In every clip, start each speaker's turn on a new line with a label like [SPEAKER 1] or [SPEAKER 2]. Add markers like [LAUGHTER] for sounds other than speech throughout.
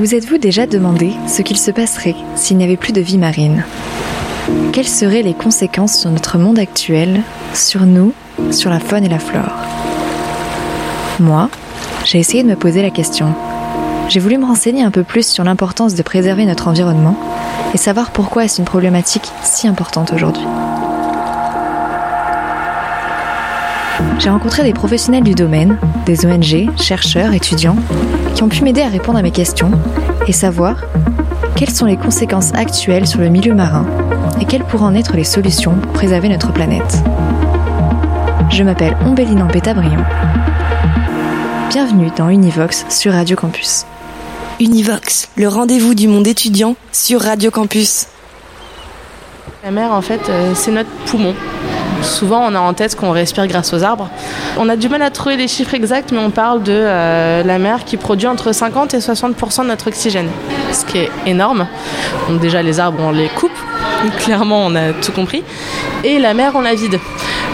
[SPEAKER 1] Vous êtes-vous déjà demandé ce qu'il se passerait s'il n'y avait plus de vie marine? Quelles seraient les conséquences sur notre monde actuel, sur nous, sur la faune et la flore? Moi, j'ai essayé de me poser la question. J'ai voulu me renseigner un peu plus sur l'importance de préserver notre environnement et savoir pourquoi est-ce une problématique si importante aujourd'hui. J'ai rencontré des professionnels du domaine, des ONG, chercheurs, étudiants, qui ont pu m'aider à répondre à mes questions et savoir quelles sont les conséquences actuelles sur le milieu marin et quelles pourraient en être les solutions pour préserver notre planète. Je m'appelle Ombéline Pétabrion. Bienvenue dans Univox sur Radio Campus. Univox, le rendez-vous du monde étudiant sur Radio Campus.
[SPEAKER 2] La mer, en fait, euh, c'est notre poumon. Souvent, on a en tête qu'on respire grâce aux arbres. On a du mal à trouver les chiffres exacts, mais on parle de euh, la mer qui produit entre 50 et 60% de notre oxygène, ce qui est énorme. Donc déjà, les arbres, on les coupe. Clairement, on a tout compris. Et la mer, on la vide.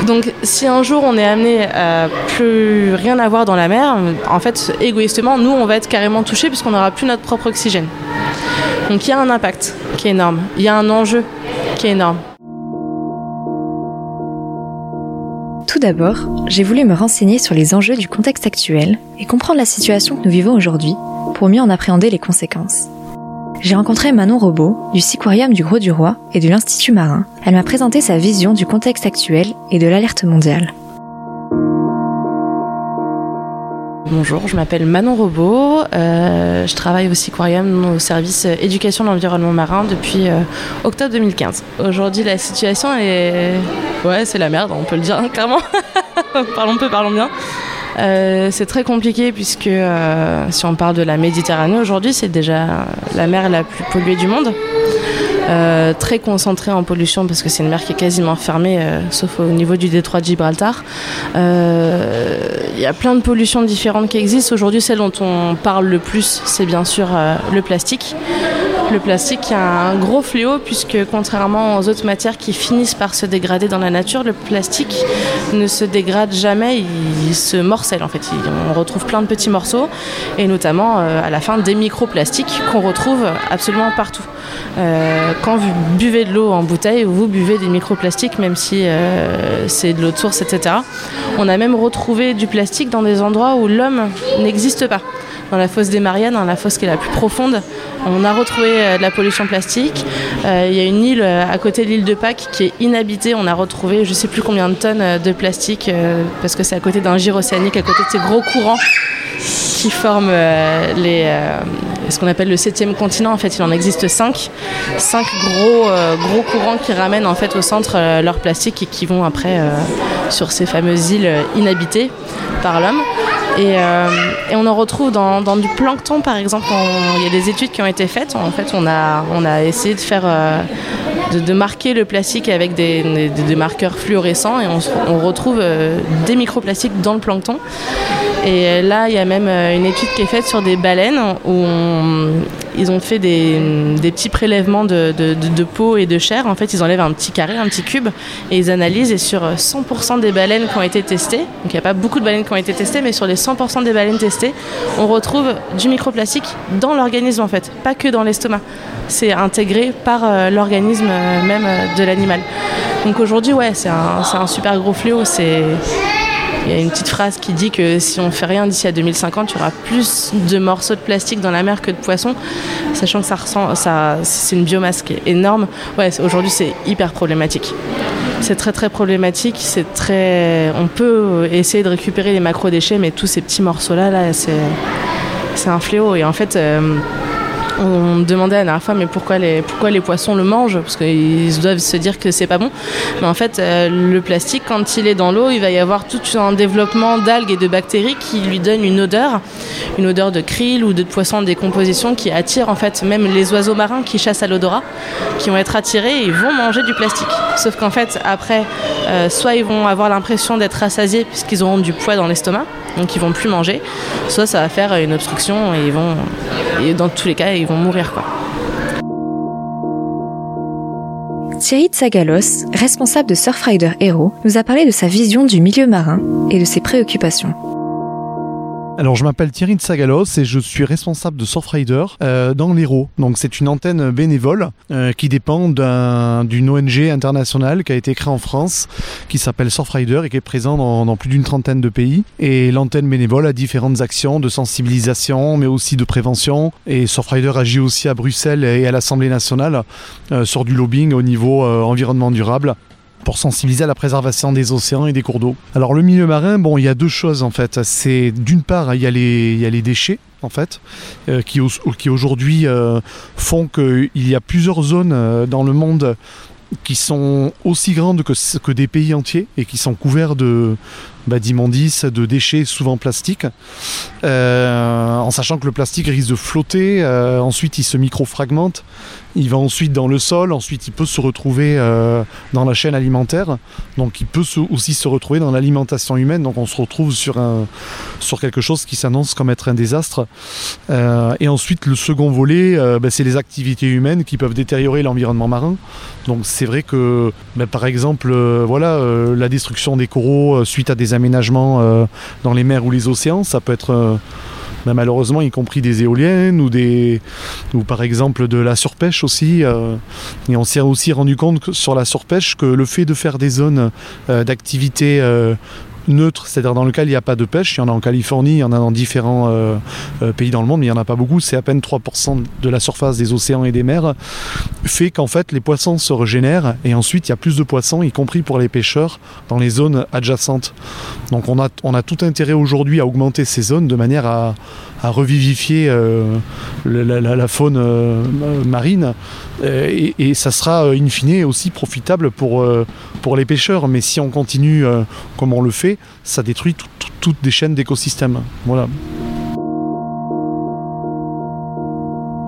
[SPEAKER 2] Donc, si un jour on est amené à plus rien avoir dans la mer, en fait, égoïstement, nous, on va être carrément touchés puisqu'on n'aura plus notre propre oxygène. Donc, il y a un impact qui est énorme. Il y a un enjeu qui est énorme.
[SPEAKER 1] Tout d'abord, j'ai voulu me renseigner sur les enjeux du contexte actuel et comprendre la situation que nous vivons aujourd'hui pour mieux en appréhender les conséquences. J'ai rencontré Manon Robot du Siquarium du Gros du Roi et de l'Institut Marin. Elle m'a présenté sa vision du contexte actuel et de l'alerte mondiale.
[SPEAKER 2] Bonjour, je m'appelle Manon Robot. Euh, je travaille au Siquarium au service éducation de l'environnement marin depuis euh, octobre 2015. Aujourd'hui, la situation est. Ouais, c'est la merde, on peut le dire hein, clairement. [LAUGHS] parlons peu, parlons bien. Euh, c'est très compliqué puisque si on parle de la Méditerranée aujourd'hui, c'est déjà la mer la plus polluée du monde. Euh, très concentrée en pollution parce que c'est une mer qui est quasiment fermée, euh, sauf au niveau du détroit de Gibraltar. Euh, il y a plein de pollutions différentes qui existent. Aujourd'hui, celle dont on parle le plus, c'est bien sûr le plastique. Le plastique est un gros fléau puisque contrairement aux autres matières qui finissent par se dégrader dans la nature, le plastique ne se dégrade jamais, il, se morcelle en fait. on retrouve plein de petits morceaux et notamment à la fin des microplastiques qu'on retrouve absolument partout. Euh, quand vous buvez de l'eau en bouteille, vous buvez des microplastiques, même si euh, c'est de l'eau de source, etc. On a même retrouvé du plastique dans des endroits où l'homme n'existe pas. Dans la fosse des Mariannes, la fosse qui est la plus profonde, on a retrouvé euh, de la pollution plastique. Il y a une île à côté de l'île de Pâques qui est inhabitée. On a retrouvé je ne sais plus combien de tonnes de plastique parce que c'est à côté d'un gire océanique, à côté de ces gros courants qui forment les, ce qu'on appelle le septième continent. En fait, il en existe cinq, cinq gros, euh, gros courants qui ramènent en fait au centre euh, leur plastique et qui vont après euh, sur ces fameuses îles inhabitées par l'homme. Et, on en retrouve dans, du plancton, par exemple. Il y a des études qui ont été faites. En fait, on a, on a essayé de faire de, marquer le plastique avec des, marqueurs fluorescents et on, on retrouve des microplastiques dans le plancton. Et là, il y a même euh, une étude qui est faite sur des baleines où ils ont fait des, petits prélèvements de, peau et de chair. En fait, ils enlèvent un petit carré, un petit cube, et ils analysent. Et sur 100% des baleines qui ont été testées, donc il n'y a pas beaucoup de baleines qui ont été testées, mais sur les 100% des baleines testées, on retrouve du microplastique dans l'organisme en fait, pas que dans l'estomac. C'est intégré par euh, l'organisme euh, même de l'animal. Donc aujourd'hui, ouais, c'est un, un super gros fléau. C'est il y a une petite phrase qui dit que si on fait rien d'ici à 2050, il y aura plus de morceaux de plastique dans la mer que de poissons, sachant que ça ressent, ça, c'est une biomasse qui est énorme. Ouais, aujourd'hui c'est hyper problématique. C'est très très problématique. C'est très, on peut essayer de récupérer les macro déchets, mais tous ces petits morceaux là, là, c'est, c'est un fléau. Et en fait. Euh, On me demandait la dernière fois, mais pourquoi les, pourquoi les poissons le mangent? Parce qu'ils doivent se dire que c'est pas bon. Mais en fait, euh, le plastique, quand il est dans l'eau, il va y avoir tout un développement d'algues et de bactéries qui lui donnent une odeur, une odeur de krill ou de poisson en décomposition qui attire en fait même les oiseaux marins qui chassent à l'odorat, qui vont être attirés et vont manger du plastique. Sauf qu'en fait, après, euh, soit ils vont avoir l'impression d'être rassasiés puisqu'ils auront du poids dans l'estomac, donc ils vont plus manger, soit ça va faire une obstruction et ils vont, dans tous les cas, ils vont mourir quoi.
[SPEAKER 1] Thierry Tsagalos, responsable de Surfrider Hero, nous a parlé de sa vision du milieu marin et de ses préoccupations.
[SPEAKER 3] Alors, je m'appelle Thierry Sagalos et je suis responsable de Surfrider euh, dans l'Hérault. Donc, c'est une antenne bénévole euh, qui dépend d'une ONG internationale qui a été créée en France, qui s'appelle Surfrider et qui est présente dans, plus d'une trentaine de pays. Et l'antenne bénévole a différentes actions de sensibilisation, mais aussi de prévention. Et Surfrider agit aussi à Bruxelles et à l'Assemblée nationale euh, sur du lobbying au niveau environnement durable pour sensibiliser à la préservation des océans et des cours d'eau. Alors le milieu marin, bon, il y a deux choses en fait. C'est d'une part, il y, a les, déchets en fait, euh, qui, qui aujourd'hui euh, font qu'il y a plusieurs zones euh, dans le monde qui sont aussi grandes que, que des pays entiers et qui sont couverts de bah, d'immondices, de déchets souvent plastiques, euh, en sachant que le plastique risque de flotter, euh, ensuite il se microfragmente, il va ensuite dans le sol, ensuite il peut se retrouver euh, dans la chaîne alimentaire, donc il peut aussi se retrouver dans l'alimentation humaine, donc on se retrouve sur, un, sur quelque chose qui s'annonce comme être un désastre. Et ensuite le second volet, bah, c'est les activités humaines qui peuvent détériorer l'environnement marin. Donc c'est vrai que bah, par exemple, voilà, la destruction des coraux suite à des euh, dans les mers ou les océans. Ça peut être euh, ben, malheureusement y compris des éoliennes ou, des, ou par exemple de la surpêche aussi. Euh, et on s'est aussi rendu compte sur la surpêche que le fait de faire des zones d'activité neutre, c'est-à-dire dans lequel il n'y a pas de pêche. Il y en a en Californie, il y en a dans différents euh, euh, pays dans le monde, mais il n'y en a pas beaucoup. C'est à peine 3% de la surface des océans et des mers. Fait qu'en fait, les poissons se régénèrent et ensuite il y a plus de poissons, y compris pour les pêcheurs, dans les zones adjacentes. Donc on a, on a tout intérêt aujourd'hui à augmenter ces zones de manière à, à revivifier euh, la, faune marine et, et, ça sera in fine aussi profitable pour, pour les pêcheurs. Mais si on continue comme on le fait, ça détruit tout, tout, toutes des chaînes d'écosystèmes. Voilà.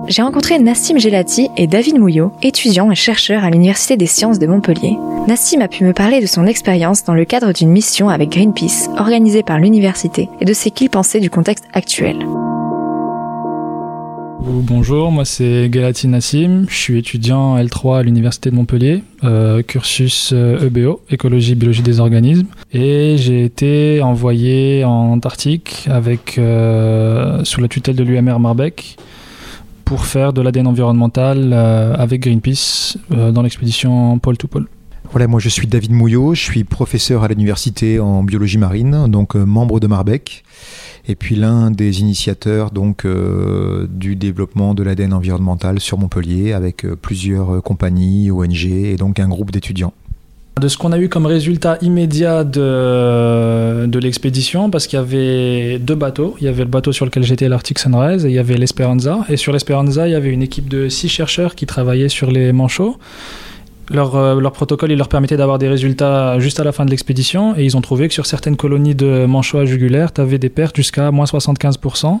[SPEAKER 1] J'ai rencontré Nassim Gelati et David Mouillot, étudiants et chercheurs à l'Université des sciences de Montpellier. Nassim a pu me parler de son expérience dans le cadre d'une mission avec Greenpeace, organisée par l'université, et de ce qu'il pensait du contexte actuel.
[SPEAKER 4] Bonjour, moi c'est Galati Nassim, je suis étudiant L3 à l'Université de Montpellier, euh, cursus EBO, écologie, biologie des organismes, et j'ai été envoyé en Antarctique avec, euh, sous la tutelle de l'UMR Marbeck pour faire de l'ADN environnemental euh, avec Greenpeace euh, dans l'expédition pôle to pôle.
[SPEAKER 5] Voilà, moi je suis David Mouillot, je suis professeur à l'université en biologie marine, donc euh, membre de Marbec, et puis l'un des initiateurs donc euh, du développement de l'ADN environnemental sur Montpellier avec euh, plusieurs compagnies, ONG et donc un groupe d'étudiants.
[SPEAKER 4] De ce qu'on a eu comme résultat immédiat de, de l'expédition, parce qu'il y avait deux bateaux. Il y avait le bateau sur lequel j'étais, l'Arctic Sunrise, et il y avait l'Esperanza. Et sur l'Esperanza, il y avait une équipe de six chercheurs qui travaillaient sur les manchots. Leur, euh, leur, protocole, il leur permettait d'avoir des résultats juste à la fin de l'expédition, et ils ont trouvé que sur certaines colonies de manchots à jugulaire, tu avais des pertes jusqu'à moins 75%.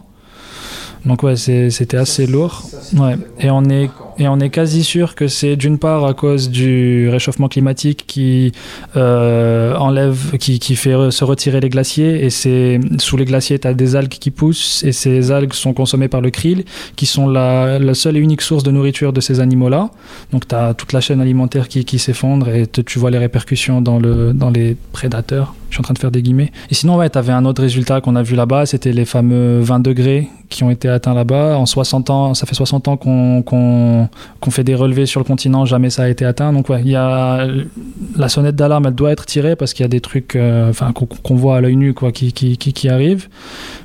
[SPEAKER 4] Donc ouais, c'était assez lourd. Ouais. Et on est et on est quasi sûr que c'est d'une part à cause du réchauffement climatique qui euh, enlève, qui, qui fait se retirer les glaciers et c'est sous les glaciers tu as des algues qui poussent et ces algues sont consommées par le krill qui sont la, la seule et unique source de nourriture de ces animaux là. Donc tu as toute la chaîne alimentaire qui, qui s'effondre et tu vois les répercussions dans le dans les prédateurs. Je suis en train de faire des guillemets. Et sinon, ouais, tu avais un autre résultat qu'on a vu là-bas, c'était les fameux 20 degrés qui ont été atteints là-bas. En 60 ans, ça fait 60 ans qu'on qu qu'on fait des relevés sur le continent, jamais ça a été atteint. Donc ouais, il y a la sonnette d'alarme, elle doit être tirée parce qu'il y a des trucs, euh, enfin qu'on qu voit à l'œil nu, quoi, qui, qui, qui, qui arrivent.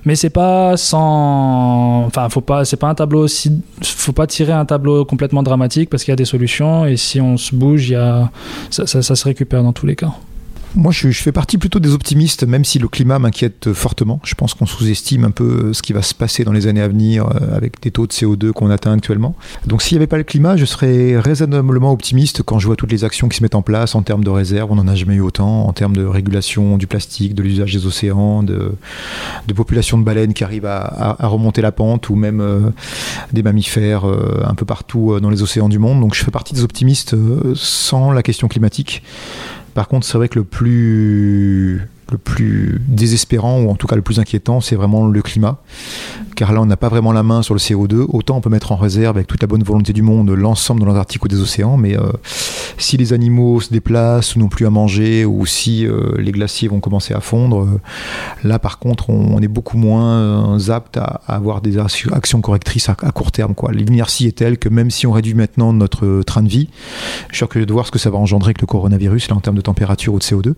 [SPEAKER 4] Mais c'est pas sans, enfin faut pas, c'est pas un tableau aussi, faut pas tirer un tableau complètement dramatique parce qu'il y a des solutions et si on se bouge, y a, ça, ça se récupère dans tous les cas.
[SPEAKER 5] Moi, je, fais partie plutôt des optimistes, même si le climat m'inquiète fortement. Je pense qu'on sous-estime un peu ce qui va se passer dans les années à venir euh, avec des taux de CO2 qu'on atteint actuellement. Donc, s'il n'y avait pas le climat, je serais raisonnablement optimiste quand je vois toutes les actions qui se mettent en place en termes de réserve. On n'en a jamais eu autant, en termes de régulation du plastique, de l'usage des océans, de, de, population de baleines qui arrivent à, remonter la pente, ou même euh, des mammifères euh, un peu partout euh, dans les océans du monde. Donc, je fais partie des optimistes euh, sans la question climatique. Par contre, c'est vrai que le plus le plus désespérant ou en tout cas le plus inquiétant, c'est vraiment le climat. Car là, on n'a pas vraiment la main sur le CO2. Autant on peut mettre en réserve avec toute la bonne volonté du monde l'ensemble de l'Antarctique ou des océans, mais euh, si les animaux se déplacent ou n'ont plus à manger ou si euh, les glaciers vont commencer à fondre, euh, là par contre, on, est beaucoup moins apte à, avoir des actions correctrices à, court terme. L'inertie est telle que même si on réduit maintenant notre train de vie, je suis curieux de voir ce que ça va engendrer avec le coronavirus là, en termes de température ou de CO2,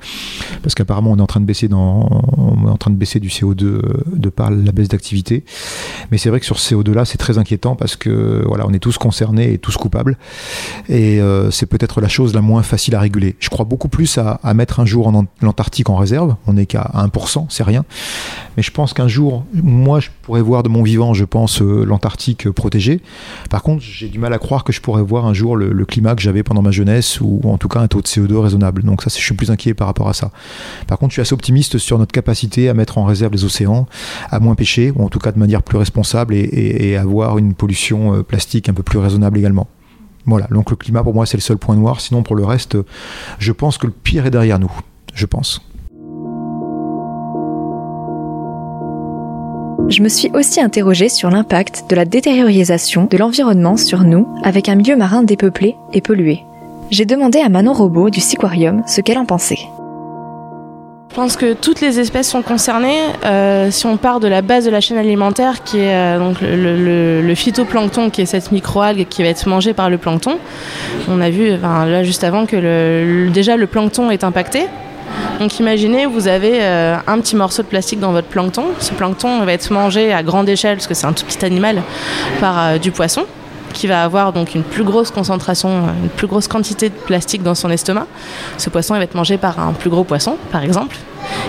[SPEAKER 5] parce qu'apparemment on est en train de baisser on est en train de baisser du CO2 de par la baisse d'activité. Mais c'est vrai que sur ce CO2 là, c'est très inquiétant parce que voilà, on est tous concernés et tous coupables. Et euh, c'est peut-être la chose la moins facile à réguler. Je crois beaucoup plus à, mettre un jour l'Antarctique en réserve. On n'est qu'à 1%, c'est rien. Mais je pense qu'un jour, moi, je pourrais voir de mon vivant, je pense, euh, l'Antarctique protégée. Par contre, j'ai du mal à croire que je pourrais voir un jour le climat que j'avais pendant ma jeunesse ou en tout cas un taux de CO2 raisonnable. Donc ça, je suis plus inquiet par rapport à ça. Par contre, je suis assez optimiste sur notre capacité à mettre en réserve les océans, à moins pêcher, ou en tout cas de manière plus responsable et, et, avoir une pollution euh, plastique un peu plus raisonnable également. Voilà, donc le climat pour moi c'est le seul point noir, sinon pour le reste, je pense que le pire est derrière nous, je pense.
[SPEAKER 1] Je me suis aussi interrogée sur l'impact de la détériorisation de l'environnement sur nous avec un milieu marin dépeuplé et pollué. J'ai demandé à Manon Robot du Siquarium ce qu'elle en pensait.
[SPEAKER 2] Je pense que toutes les espèces sont concernées. Euh, si on part de la base de la chaîne alimentaire, qui est euh, donc le, le, phytoplancton, qui est cette microalgue qui va être mangée par le plancton, on a vu là juste avant que déjà le plancton est impacté. Donc imaginez, vous avez euh, un petit morceau de plastique dans votre plancton. Ce plancton va être mangé à grande échelle, parce que c'est un tout petit animal, par du poisson qui va avoir donc une plus grosse concentration, une plus grosse quantité de plastique dans son estomac. Ce poisson va être mangé par un plus gros poisson, par exemple,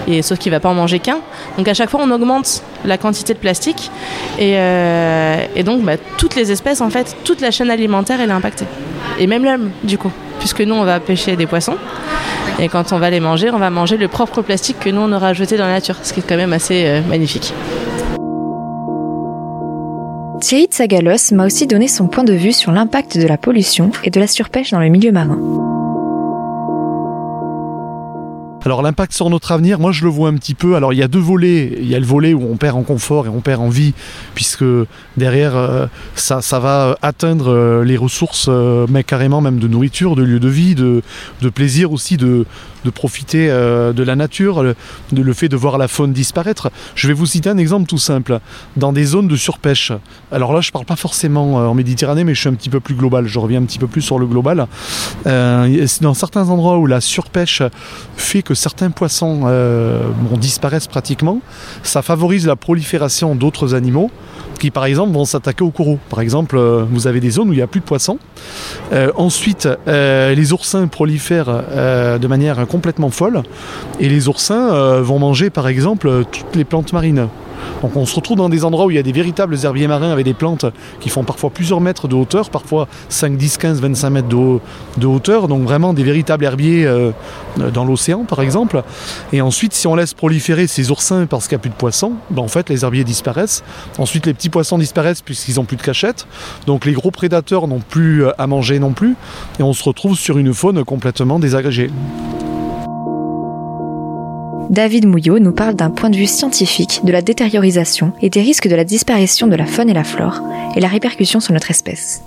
[SPEAKER 2] et sauf qu'il va pas en manger qu'un. Donc à chaque fois on augmente la quantité de plastique et, euh, donc bah, toutes les espèces en fait, toute la chaîne alimentaire elle est impactée. Et même l'homme du coup, puisque nous on va pêcher des poissons. Et quand on va les manger, on va manger le propre plastique que nous on aura jeté dans la nature, ce qui est quand même assez euh, magnifique.
[SPEAKER 1] Thierry Tsagalos m'a aussi donné son point de vue sur l'impact de la pollution et de la surpêche dans le milieu marin.
[SPEAKER 3] Alors l'impact sur notre avenir, moi je le vois un petit peu. Alors il y a deux volets. Il y a le volet où on perd en confort et on perd en vie, puisque derrière euh, ça, va atteindre euh, les ressources, euh, mais carrément même de nourriture, de lieu de vie, de, de plaisir aussi, de, de profiter euh, de la nature, le, de, le fait de voir la faune disparaître. Je vais vous citer un exemple tout simple. Dans des zones de surpêche, alors là je parle pas forcément euh, en Méditerranée, mais je suis un petit peu plus global, je reviens un petit peu plus sur le global. Euh, dans certains endroits où la surpêche fait que certains poissons disparaissent pratiquement, ça favorise la prolifération d'autres animaux qui par exemple vont s'attaquer aux coraux. Par exemple, vous avez des zones où il n'y a plus de poissons. Ensuite, les oursins prolifèrent de manière complètement folle et les oursins euh, vont manger par exemple toutes les plantes marines. Donc on se retrouve dans des endroits où il y a des véritables herbiers marins avec des plantes qui font parfois plusieurs mètres de hauteur, parfois 5, 10, 15, 25 mètres de hauteur, donc vraiment des véritables herbiers euh, dans l'océan par exemple. Et ensuite si on laisse proliférer ces oursins parce qu'il n'y a plus de poissons, ben en fait les herbiers disparaissent. Ensuite les petits poissons disparaissent puisqu'ils n'ont plus de cachette. Donc les gros prédateurs n'ont plus à manger non plus. Et on se retrouve sur une faune complètement désagrégée.
[SPEAKER 1] David Mouillot nous parle d'un point de vue scientifique de la détériorisation et des risques de la disparition de la faune et la flore et la répercussion sur notre espèce.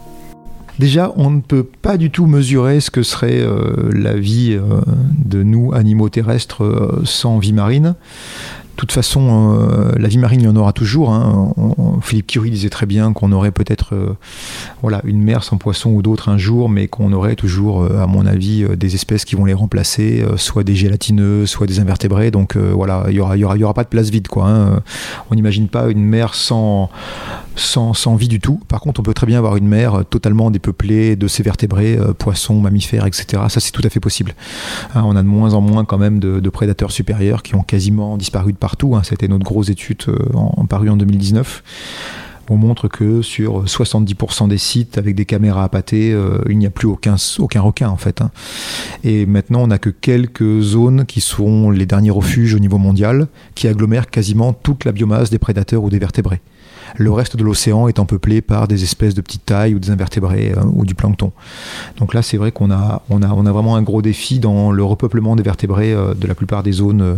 [SPEAKER 5] Déjà, on ne peut pas du tout mesurer ce que serait euh, la vie euh, de nous, animaux terrestres, euh, sans vie marine. Toute façon, euh, la vie marine, il y en aura toujours. Hein. Philippe Curie disait très bien qu'on aurait peut-être euh, voilà, une mer sans poissons ou d'autres un jour, mais qu'on aurait toujours, à mon avis, des espèces qui vont les remplacer, soit des gélatineux, soit des invertébrés. Donc voilà, il n'y aura, y aura, y aura pas de place vide. Quoi, hein. On n'imagine pas une mer sans, sans, vie du tout. Par contre, on peut très bien avoir une mer totalement dépeuplée de ces vertébrés, poissons, mammifères, etc. Ça, c'est tout à fait possible. Hein, on a de moins en moins quand même de, prédateurs supérieurs qui ont quasiment disparu de partout. Hein. C'était notre grosse étude euh, en, paru en 2019. On montre que sur 70% des sites avec des caméras à pâté, euh, il n'y a plus aucun, aucun requin en fait. Hein. Et maintenant, on n'a que quelques zones qui sont les derniers refuges au niveau mondial, qui agglomèrent quasiment toute la biomasse des prédateurs ou des vertébrés. Le reste de l'océan étant peuplé par des espèces de petite taille ou des invertébrés euh, ou du plancton. Donc là, c'est vrai qu'on a, on a, on a vraiment un gros défi dans le repeuplement des vertébrés euh, de la plupart des zones euh,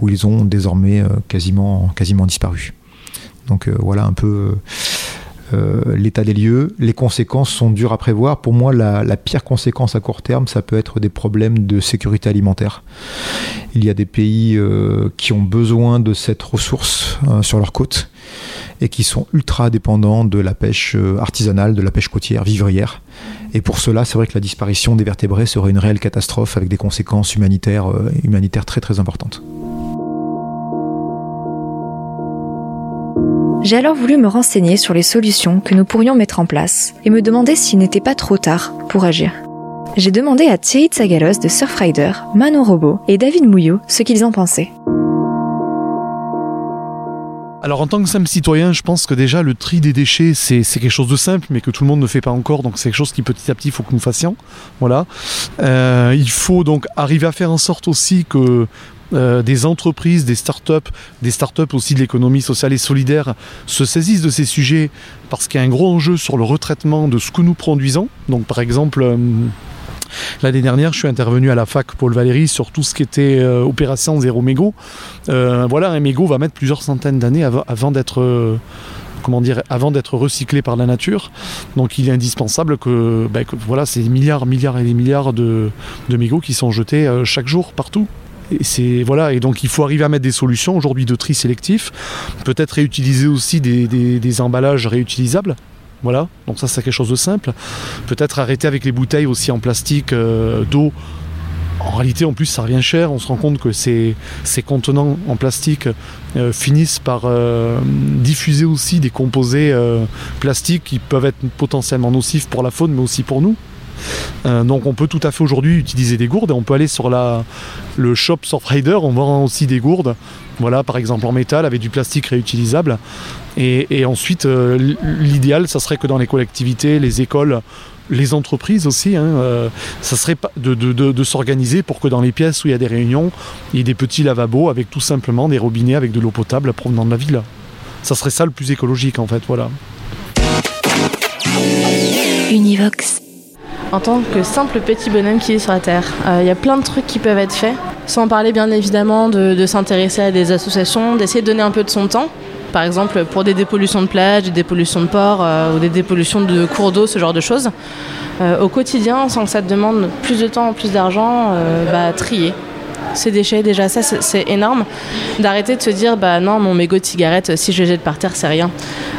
[SPEAKER 5] où ils ont désormais quasiment, quasiment disparu. Donc voilà un peu l'état des lieux. Les conséquences sont dures à prévoir. Pour moi, la, la, pire conséquence à court terme, ça peut être des problèmes de sécurité alimentaire. Il y a des pays qui ont besoin de cette ressource sur leurs côtes et qui sont ultra dépendants de la pêche euh, artisanale, de la pêche côtière, vivrière. Et pour cela, c'est vrai que la disparition des vertébrés serait une réelle catastrophe avec des conséquences humanitaires, euh, humanitaires très très importantes.
[SPEAKER 1] J'ai alors voulu me renseigner sur les solutions que nous pourrions mettre en place et me demander s'il n'était pas trop tard pour agir. J'ai demandé à Thierry Tsagalos de Surfrider, Manon Robot et David Mouillot ce qu'ils en pensaient.
[SPEAKER 3] Alors en tant que simple citoyen, je pense que déjà le tri des déchets, c'est quelque chose de simple, mais que tout le monde ne fait pas encore. Donc c'est quelque chose qui petit à petit, il faut que nous fassions. Voilà. Euh, il faut donc arriver à faire en sorte aussi que euh, des entreprises, des start-up, des start-up aussi de l'économie sociale et solidaire se saisissent de ces sujets parce qu'il y a un gros enjeu sur le retraitement de ce que nous produisons. Donc par exemple, euh, L'année dernière, je suis intervenu à la fac Paul Valéry sur tout ce qui était euh, opération zéro mégot. Euh, voilà, un mégot va mettre plusieurs centaines d'années avant, d'être euh, avant d'être recyclé par la nature. Donc il est indispensable que, ben, voilà, ces milliards, milliards et des milliards de, mégots qui sont jetés chaque jour partout. Et voilà, et donc il faut arriver à mettre des solutions aujourd'hui de tri sélectif, peut-être réutiliser aussi des emballages réutilisables. Voilà, donc ça c'est quelque chose de simple. Peut-être arrêter avec les bouteilles aussi en plastique euh, d'eau. En réalité, en plus, ça revient cher. On se rend compte que ces, ces contenants en plastique euh, finissent par euh, diffuser aussi des composés plastiques qui peuvent être potentiellement nocifs pour la faune, mais aussi pour nous. Donc on peut tout à fait aujourd'hui utiliser des gourdes on peut aller sur le shop Surfrider, on vend aussi des gourdes, voilà par exemple en métal avec du plastique réutilisable et, ensuite, euh, l'idéal, ça serait que dans les collectivités, les écoles, les entreprises aussi, hein, euh, ça serait de, de, s'organiser pour que dans les pièces où il y a des réunions, il y ait des petits lavabos avec tout simplement des robinets avec de l'eau potable provenant de la ville. Ça serait ça le plus écologique en fait, voilà.
[SPEAKER 1] Univox.
[SPEAKER 2] En tant que simple petit bonhomme qui est sur la Terre, euh, il y a plein de trucs qui peuvent être faits, sans parler bien évidemment de s'intéresser à des associations, d'essayer de donner un peu de son temps. Par exemple pour des dépollutions de plage, des dépollutions de port euh, ou des dépollutions de cours d'eau, ce genre de choses. Euh, au quotidien, sans que ça te demande plus de temps, plus d'argent, euh, bah, trier ces déchets déjà ça c'est énorme. D'arrêter de se dire bah non mon mégot de cigarette si je jette par terre c'est rien.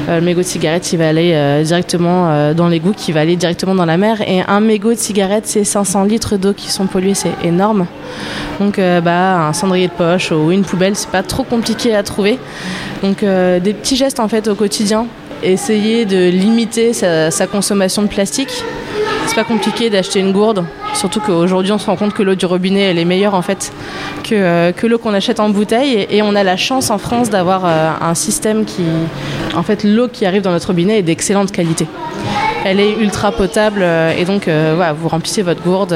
[SPEAKER 2] Le mégot de cigarette il va aller directement dans l'égout qui va aller directement dans la mer. Et un mégot de cigarette c'est 500 litres d'eau qui sont pollués c'est énorme. Donc bah un cendrier de poche ou une poubelle c'est pas trop compliqué à trouver. Donc euh, des petits gestes en fait au quotidien, essayer de limiter sa, consommation de plastique. C'est pas compliqué d'acheter une gourde, surtout qu'aujourd'hui on se rend compte que l'eau du robinet elle est meilleure en fait que, euh, l'eau qu'on achète en bouteille et, on a la chance en France d'avoir euh, un système qui, en fait l'eau qui arrive dans notre robinet est d'excellente qualité. Elle est ultra potable et donc voilà, vous remplissez votre gourde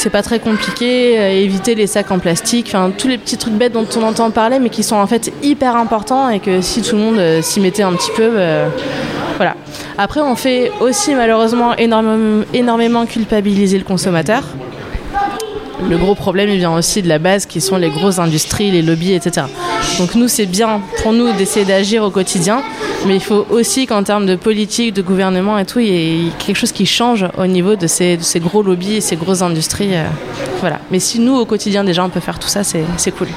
[SPEAKER 2] c'est pas très compliqué, euh, éviter les sacs en plastique, enfin tous les petits trucs bêtes dont on entend parler mais qui sont en fait hyper importants et que si tout le monde euh, s'y mettait un petit peu, euh, voilà. Après on fait aussi malheureusement énormément, culpabiliser le consommateur. Le gros problème il vient aussi de la base qui sont les grosses industries, les lobbies, etc. Donc nous c'est bien pour nous d'essayer d'agir au quotidien, mais il faut aussi qu'en termes de politique, de gouvernement et tout, il y ait quelque chose qui change au niveau de ces, gros lobbies et ces grosses industries. Euh. Voilà. Mais si nous, au quotidien, déjà, on peut faire tout ça, c'est cool.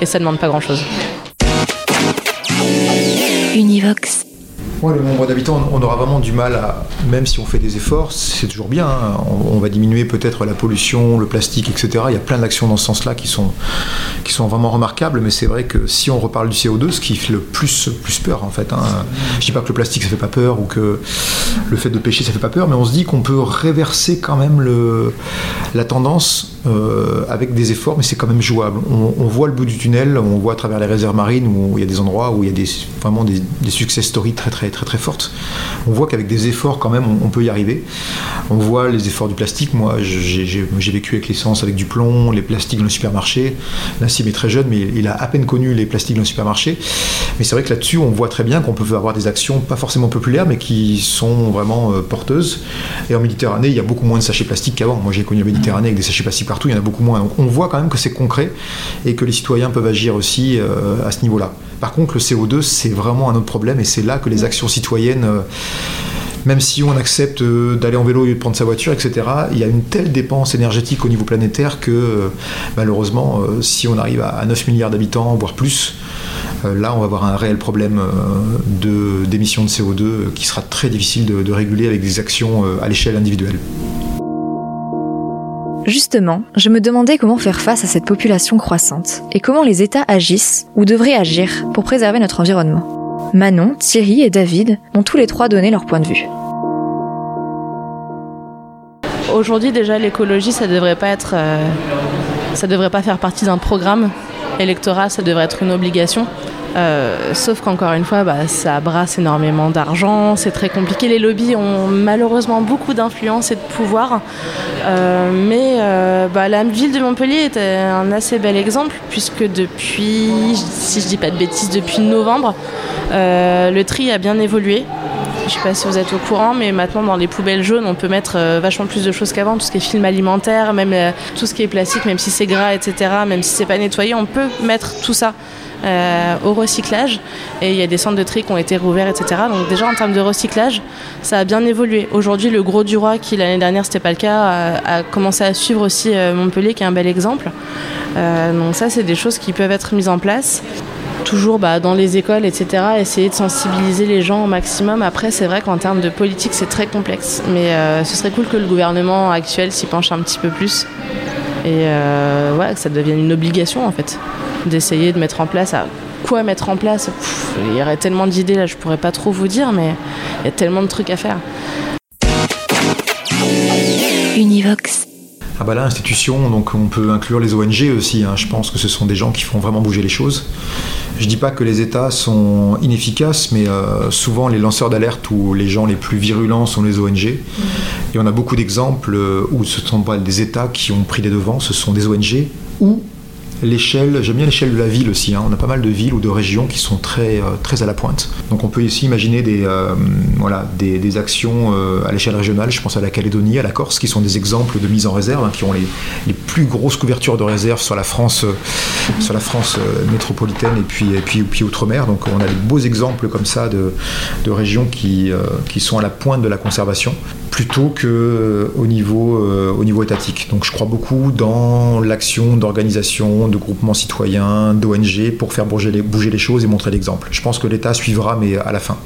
[SPEAKER 2] Et ça ne demande pas grand-chose.
[SPEAKER 1] Univox.
[SPEAKER 5] Le nombre d'habitants, on aura vraiment du mal à, même si on fait des efforts, c'est toujours bien. hein. On, va diminuer peut-être la pollution, le plastique, etc. Il y a plein d'actions dans ce sens-là qui sont, vraiment remarquables, mais c'est vrai que si on reparle du CO2, ce qui fait le plus, peur en fait. Hein, je dis pas que le plastique ça fait pas peur ou que le fait de pêcher ça fait pas peur, mais on se dit qu'on peut réverser quand même la tendance euh, avec des efforts, mais c'est quand même jouable. On, voit le bout du tunnel, on voit à travers les réserves marines où il y a des endroits où il y a vraiment des, des success stories très très très très fortes. On voit qu'avec des efforts quand même on, peut y arriver. On voit les efforts du plastique. Moi j'ai vécu avec l'essence, avec du plomb, les plastiques dans le supermarché. Nassim est très jeune, mais il a à peine connu les plastiques dans le supermarché. Mais c'est vrai que là-dessus, on voit très bien qu'on peut avoir des actions pas forcément populaires, mais qui sont vraiment euh, porteuses. Et en Méditerranée, il y a beaucoup moins de sachets plastiques qu'avant. Moi, j'ai connu la Méditerranée avec des sachets plastiques partout, il y en a beaucoup moins. Donc, on voit quand même que c'est concret et que les citoyens peuvent agir aussi euh, à ce niveau-là. Par contre, le CO2, c'est vraiment un autre problème et c'est là que les actions citoyennes. euh, même si on accepte euh, d'aller en vélo et de prendre sa voiture, etc., il y a une telle dépense énergétique au niveau planétaire que malheureusement, si on arrive à 9 milliards d'habitants, voire plus, là on va avoir un réel problème de- d'émissions de, CO2 euh, qui sera très difficile de, de réguler avec des actions à l'échelle individuelle.
[SPEAKER 1] Justement, je me demandais comment faire face à cette population croissante et comment les États agissent ou devraient agir pour préserver notre environnement. Manon, Thierry et David ont tous les trois donné leur point de vue.
[SPEAKER 2] Aujourd'hui, déjà, l'écologie, ça devrait pas être, euh, ça devrait pas faire partie d'un programme électoral, ça devrait être une obligation. Euh, sauf qu'encore une fois, bah, ça brasse énormément d'argent, c'est très compliqué. Les lobbies ont malheureusement beaucoup d'influence et de pouvoir. Euh, mais euh, bah, la ville de Montpellier est un assez bel exemple, puisque depuis, si je dis pas de bêtises, depuis novembre, le tri a bien évolué. Je sais pas si vous êtes au courant, mais maintenant dans les poubelles jaunes, on peut mettre vachement plus de choses qu'avant, tout ce qui est film alimentaire, même tout ce qui est plastique, même si c'est gras, etc., même si c'est pas nettoyé, on peut mettre tout ça euh, au recyclage. Et il y a des centres de tri qui ont été rouverts, etc. Donc déjà en termes de recyclage, ça a bien évolué. Aujourd'hui, le Gros du Roi, qui l'année dernière c'était pas le cas, a, commencé à suivre aussi euh, Montpellier, qui est un bel exemple. Euh, donc ça, c'est des choses qui peuvent être mises en place toujours bah, dans les écoles, etc., essayer de sensibiliser les gens au maximum. Après, c'est vrai qu'en termes de politique, c'est très complexe. Mais ce serait cool que le gouvernement actuel s'y penche un petit peu plus. Et ouais, que ça devienne une obligation, en fait, d'essayer de mettre en place. À quoi mettre en place? Pff, Il y aurait tellement d'idées, là, je pourrais pas trop vous dire, mais il y a tellement de trucs à faire.
[SPEAKER 1] Univox.
[SPEAKER 5] Ah bah là, institution, donc on peut inclure les ONG aussi. hein. Je pense que ce sont des gens qui font vraiment bouger les choses. Je dis pas que les États sont inefficaces, mais euh, souvent les lanceurs d'alerte ou les gens les plus virulents sont les ONG. Et on a beaucoup d'exemples euh, où ce ne sont pas des États qui ont pris les devants, ce sont des ONG ou l'échelle, j'aime bien l'échelle de la ville aussi. hein. On a pas mal de villes ou de régions qui sont très, euh, très à la pointe. Donc on peut ici imaginer des, euh, voilà, des, actions euh, à l'échelle régionale. Je pense à la Calédonie, à la Corse, qui sont des exemples de mise en réserve, hein, qui ont les, les plus grosses couvertures de réserve sur la France, sur la France métropolitaine et puis, et puis, puis outre-mer. Donc on a des beaux exemples comme ça de, de régions qui, qui sont à la pointe de la conservation plutôt que euh, au niveau, euh, au niveau étatique. Donc je crois beaucoup dans l'action d'organisation, de groupements citoyens, d'ONG pour faire bouger les, bouger les choses et montrer l'exemple. Je pense que l'État suivra, mais à la fin.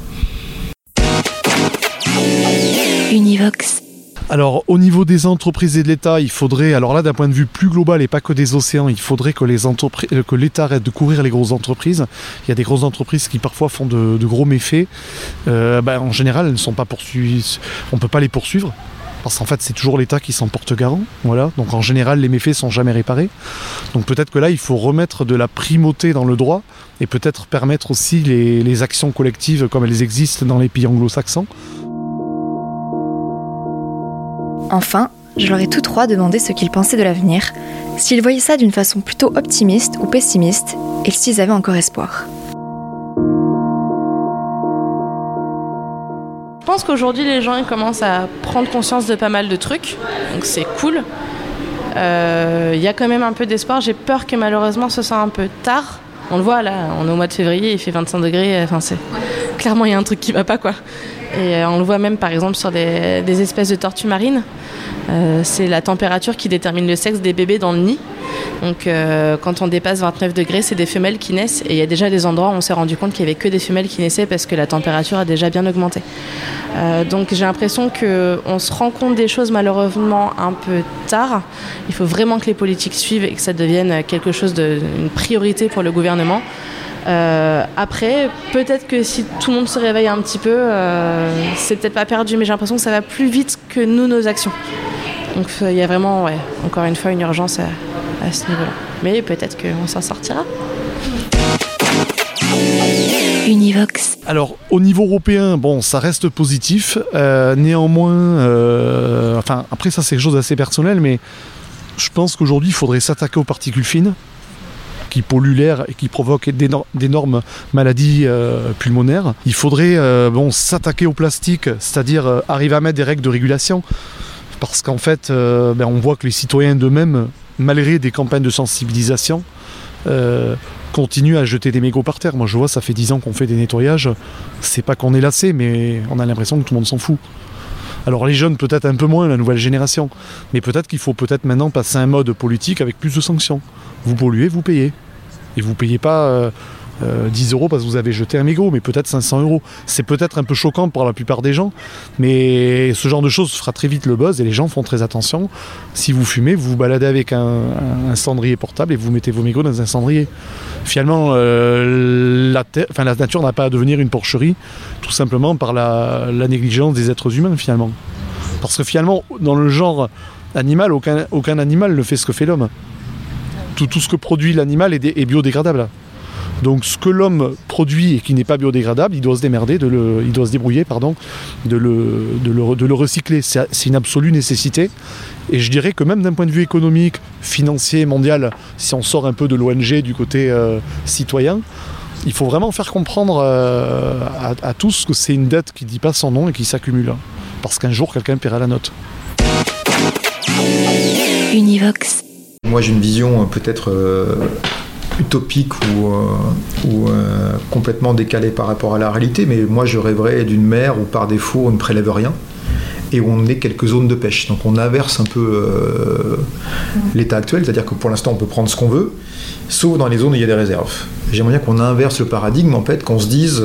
[SPEAKER 1] Univox.
[SPEAKER 3] Alors, au niveau des entreprises et de l'État, il faudrait, alors là, d'un point de vue plus global et pas que des océans, il faudrait que que l'État arrête de couvrir les grosses entreprises. Il y a des grosses entreprises qui parfois font de, gros méfaits. Euh, ben, en général, elles ne sont pas poursuivies. On peut pas les poursuivre. Parce qu'en fait, c'est toujours l'État qui s'en porte garant. Voilà. Donc en général, les méfaits sont jamais réparés. Donc peut-être que là, il faut remettre de la primauté dans le droit et peut-être permettre aussi les actions collectives comme elles existent dans les pays anglo-saxons.
[SPEAKER 1] Enfin, je leur ai tous trois demandé ce qu'ils pensaient de l'avenir, s'ils voyaient ça d'une façon plutôt optimiste ou pessimiste, et s'ils avaient encore espoir.
[SPEAKER 2] Je pense qu'aujourd'hui, les gens commencent à prendre conscience de pas mal de trucs, donc c'est cool. Euh, Il y a quand même un peu d'espoir. J'ai peur que malheureusement ce soit un peu tard. On le voit là, on est au mois de février, il fait 25 degrés. Enfin, c'est clairement il y a un truc qui va pas quoi. Et euh, on le voit même par exemple sur des, espèces de tortues marines. Euh, c'est la température qui détermine le sexe des bébés dans le nid. Donc euh, quand on dépasse 29 degrés, c'est des femelles qui naissent. Et il y a déjà des endroits où on s'est rendu compte qu'il n'y avait que des femelles qui naissaient parce que la température a déjà bien augmenté. Donc j'ai l'impression qu'on se rend compte des choses malheureusement un peu tard. Il faut vraiment que les politiques suivent et que ça devienne quelque chose de une priorité pour le gouvernement. Euh, après, peut-être que si tout le monde se réveille un petit peu, euh, c'est peut-être pas perdu, mais j'ai l'impression que ça va plus vite que nous, nos actions. Donc euh, il y a vraiment, ouais, encore une fois, une urgence à, à ce niveau-là. Mais peut-être qu'on s'en sortira.
[SPEAKER 1] Univox.
[SPEAKER 3] Alors, au niveau européen, bon, ça reste positif. Euh, néanmoins, euh, enfin, après, ça, c'est quelque chose d'assez personnel, mais je pense qu'aujourd'hui, il faudrait s'attaquer aux particules fines qui polluent l'air et qui provoquent d'énor- d'énormes maladies euh, pulmonaires. Il faudrait euh, bon, s'attaquer au plastique, c'est-à-dire euh, arriver à mettre des règles de régulation. Parce qu'en fait, ben, on voit que les citoyens d'eux-mêmes, malgré des campagnes de sensibilisation, euh, continuent à jeter des mégots par terre. Moi, je vois, ça fait 10 ans qu'on fait des nettoyages. C'est pas qu'on est lassé, mais on a l'impression que tout le monde s'en fout. Alors les jeunes peut-être un peu moins, la nouvelle génération, mais peut-être qu'il faut peut-être maintenant passer à un mode politique avec plus de sanctions. Vous polluez, vous payez. Et vous payez pas euh, euh, 10 euros parce que vous avez jeté un mégot, mais peut-être 500 euros. C'est peut-être un peu choquant pour la plupart des gens, mais ce genre de choses fera très vite le buzz et les gens font très attention. Si vous fumez, vous vous baladez avec un, cendrier portable et vous mettez vos mégots dans un cendrier. Finalement, euh, la, nature n'a pas à devenir une porcherie, tout simplement par la, négligence des êtres humains, finalement. Parce que finalement, dans le genre animal, aucun animal ne fait ce que fait l'homme. Tout, ce que produit l'animal est, dé- est biodégradable. Donc ce que l'homme produit et qui n'est pas biodégradable, il doit se démerder, il doit se débrouiller, pardon, de le, recycler. C'est c'est une absolue nécessité. Et je dirais que même d'un point de vue économique, financier, mondial, si on sort un peu de l'ONG du côté euh, citoyen, il faut vraiment faire comprendre euh, à, à tous que c'est une dette qui ne dit pas son nom et qui s'accumule. Parce qu'un jour, quelqu'un paiera la note.
[SPEAKER 1] Univox.
[SPEAKER 5] Moi, j'ai une vision euh, peut-être euh, utopique ou, euh, ou, euh, complètement décalée par rapport à la réalité, mais moi, je rêverais d'une mer où par défaut, on ne prélève rien et où on ait quelques zones de pêche. Donc, on inverse un peu euh, l'état actuel, c'est-à-dire que pour l'instant, on peut prendre ce qu'on veut, sauf dans les zones où il y a des réserves. J'aimerais bien qu'on inverse le paradigme, en fait, qu'on se dise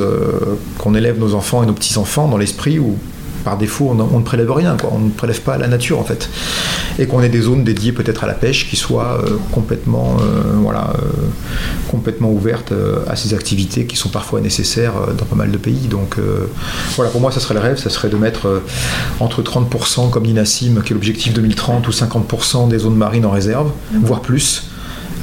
[SPEAKER 5] qu'on élève nos enfants et nos petits-enfants dans l'esprit où par défaut, on, on ne prélève rien, quoi. on ne prélève pas la nature en fait. Et qu'on ait des zones dédiées peut-être à la pêche qui soient euh, complètement, euh, voilà, euh, complètement ouvertes à ces activités qui sont parfois nécessaires dans pas mal de pays. Donc voilà, pour moi, ça serait le rêve, ça serait de mettre entre 30%, comme dit Nassim, qui est l'objectif 2030, ou 50% des zones marines en réserve, voire plus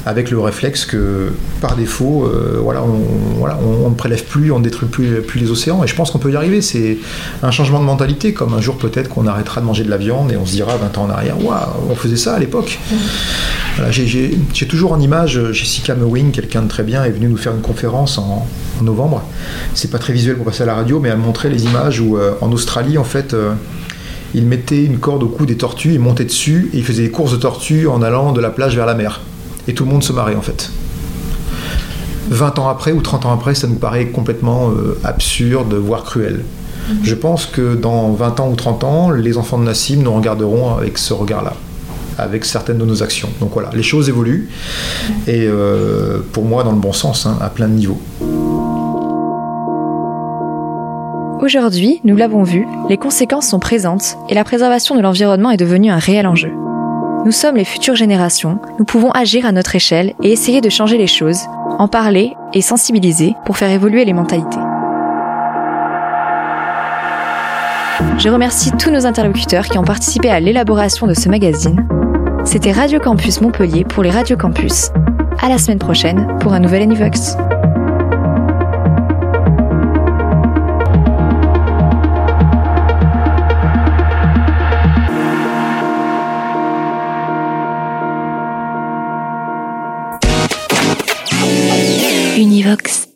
[SPEAKER 5] avec le réflexe que par défaut, euh, voilà, on, voilà, on, on ne prélève plus, on ne détruit plus, plus les océans. Et je pense qu'on peut y arriver. C'est un changement de mentalité, comme un jour peut-être qu'on arrêtera de manger de la viande et on se dira 20 ans en arrière, waouh, on faisait ça à l'époque. Voilà, j'ai- toujours en image Jessica Mewing, quelqu'un de très bien, est venue nous faire une conférence en, en novembre. C'est pas très visuel pour passer à la radio, mais elle montrait les images où euh, en Australie, en fait, euh, il mettait une corde au cou des tortues, il montait dessus et il faisait des courses de tortues en allant de la plage vers la mer. Et tout le monde se marrait en fait. 20 ans après ou 30 ans après, ça nous paraît complètement euh, absurde, voire cruel. Je pense que dans 20 ans ou 30 ans, les enfants de Nassim nous regarderont avec ce regard-là, avec certaines de nos actions. Donc voilà, les choses évoluent, et euh, pour moi dans le bon sens, hein, à plein de niveaux.
[SPEAKER 1] Aujourd'hui, nous l'avons vu, les conséquences sont présentes et la préservation de l'environnement est devenue un réel enjeu. Nous sommes les futures générations, nous pouvons agir à notre échelle et essayer de changer les choses, en parler et sensibiliser pour faire évoluer les mentalités. Je remercie tous nos interlocuteurs qui ont participé à l'élaboration de ce magazine. C'était Radio Campus Montpellier pour les Radio Campus. À la semaine prochaine pour un nouvel Anivox.